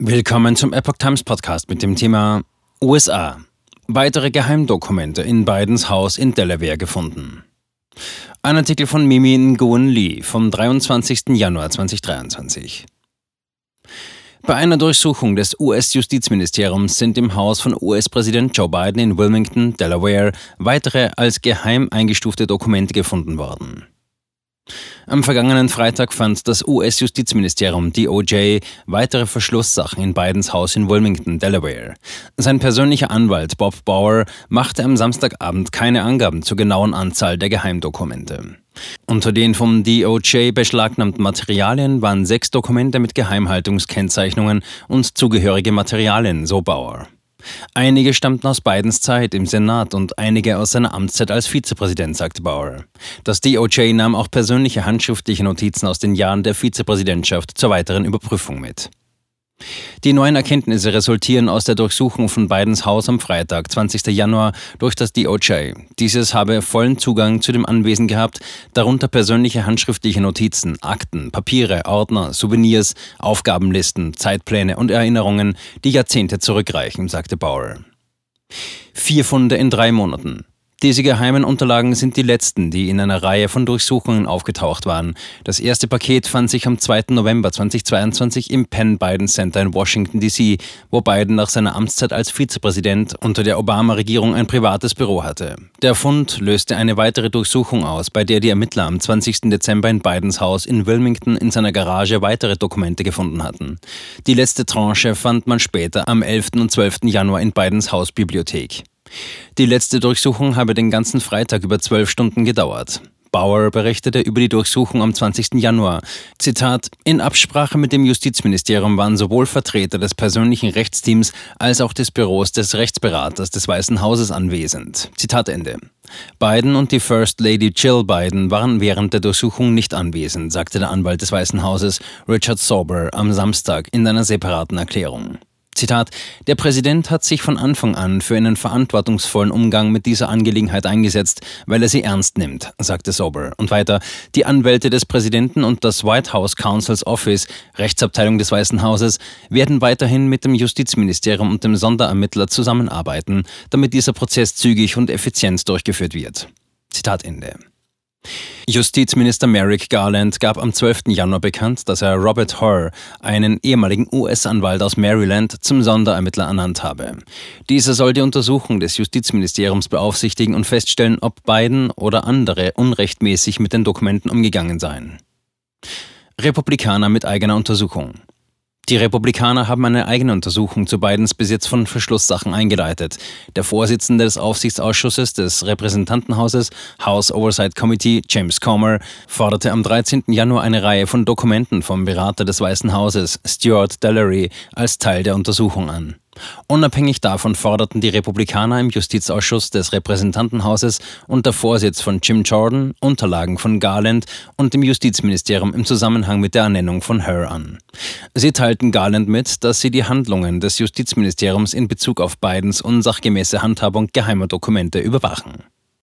Willkommen zum Epoch Times Podcast mit dem Thema USA. Weitere Geheimdokumente in Bidens Haus in Delaware gefunden. Ein Artikel von Mimi Nguyen Lee vom 23. Januar 2023. Bei einer Durchsuchung des US-Justizministeriums sind im Haus von US-Präsident Joe Biden in Wilmington, Delaware, weitere als geheim eingestufte Dokumente gefunden worden. Am vergangenen Freitag fand das US-Justizministerium DOJ weitere Verschlusssachen in Bidens Haus in Wilmington, Delaware. Sein persönlicher Anwalt Bob Bauer machte am Samstagabend keine Angaben zur genauen Anzahl der Geheimdokumente. Unter den vom DOJ beschlagnahmten Materialien waren sechs Dokumente mit Geheimhaltungskennzeichnungen und zugehörige Materialien, so Bauer. Einige stammten aus Bidens Zeit im Senat und einige aus seiner Amtszeit als Vizepräsident, sagte Bauer. Das DOJ nahm auch persönliche handschriftliche Notizen aus den Jahren der Vizepräsidentschaft zur weiteren Überprüfung mit. Die neuen Erkenntnisse resultieren aus der Durchsuchung von Bidens Haus am Freitag, 20. Januar, durch das DOJ. Dieses habe vollen Zugang zu dem Anwesen gehabt, darunter persönliche handschriftliche Notizen, Akten, Papiere, Ordner, Souvenirs, Aufgabenlisten, Zeitpläne und Erinnerungen, die Jahrzehnte zurückreichen, sagte Bauer. Vier Funde in drei Monaten. Diese geheimen Unterlagen sind die letzten, die in einer Reihe von Durchsuchungen aufgetaucht waren. Das erste Paket fand sich am 2. November 2022 im Penn Biden Center in Washington, D.C., wo Biden nach seiner Amtszeit als Vizepräsident unter der Obama-Regierung ein privates Büro hatte. Der Fund löste eine weitere Durchsuchung aus, bei der die Ermittler am 20. Dezember in Bidens Haus in Wilmington in seiner Garage weitere Dokumente gefunden hatten. Die letzte Tranche fand man später am 11. und 12. Januar in Bidens Hausbibliothek. Die letzte Durchsuchung habe den ganzen Freitag über zwölf Stunden gedauert. Bauer berichtete über die Durchsuchung am 20. Januar. Zitat: In Absprache mit dem Justizministerium waren sowohl Vertreter des persönlichen Rechtsteams als auch des Büros des Rechtsberaters des Weißen Hauses anwesend. Zitat Ende. Biden und die First Lady Jill Biden waren während der Durchsuchung nicht anwesend, sagte der Anwalt des Weißen Hauses Richard Sauber am Samstag in einer separaten Erklärung. Zitat, der Präsident hat sich von Anfang an für einen verantwortungsvollen Umgang mit dieser Angelegenheit eingesetzt, weil er sie ernst nimmt, sagte Sober. Und weiter, die Anwälte des Präsidenten und das White House Counsel's Office, Rechtsabteilung des Weißen Hauses, werden weiterhin mit dem Justizministerium und dem Sonderermittler zusammenarbeiten, damit dieser Prozess zügig und effizient durchgeführt wird. Zitat Ende. Justizminister Merrick Garland gab am 12. Januar bekannt, dass er Robert Horr, einen ehemaligen US-Anwalt aus Maryland, zum Sonderermittler ernannt habe. Dieser soll die Untersuchung des Justizministeriums beaufsichtigen und feststellen, ob Biden oder andere unrechtmäßig mit den Dokumenten umgegangen seien. Republikaner mit eigener Untersuchung. Die Republikaner haben eine eigene Untersuchung zu Bidens Besitz von Verschlusssachen eingeleitet. Der Vorsitzende des Aufsichtsausschusses des Repräsentantenhauses, House Oversight Committee, James Comer, forderte am 13. Januar eine Reihe von Dokumenten vom Berater des Weißen Hauses, Stuart Dellery, als Teil der Untersuchung an. Unabhängig davon forderten die Republikaner im Justizausschuss des Repräsentantenhauses unter Vorsitz von Jim Jordan Unterlagen von Garland und dem Justizministerium im Zusammenhang mit der Ernennung von Her an. Sie teilten Garland mit, dass sie die Handlungen des Justizministeriums in Bezug auf Bidens unsachgemäße Handhabung geheimer Dokumente überwachen.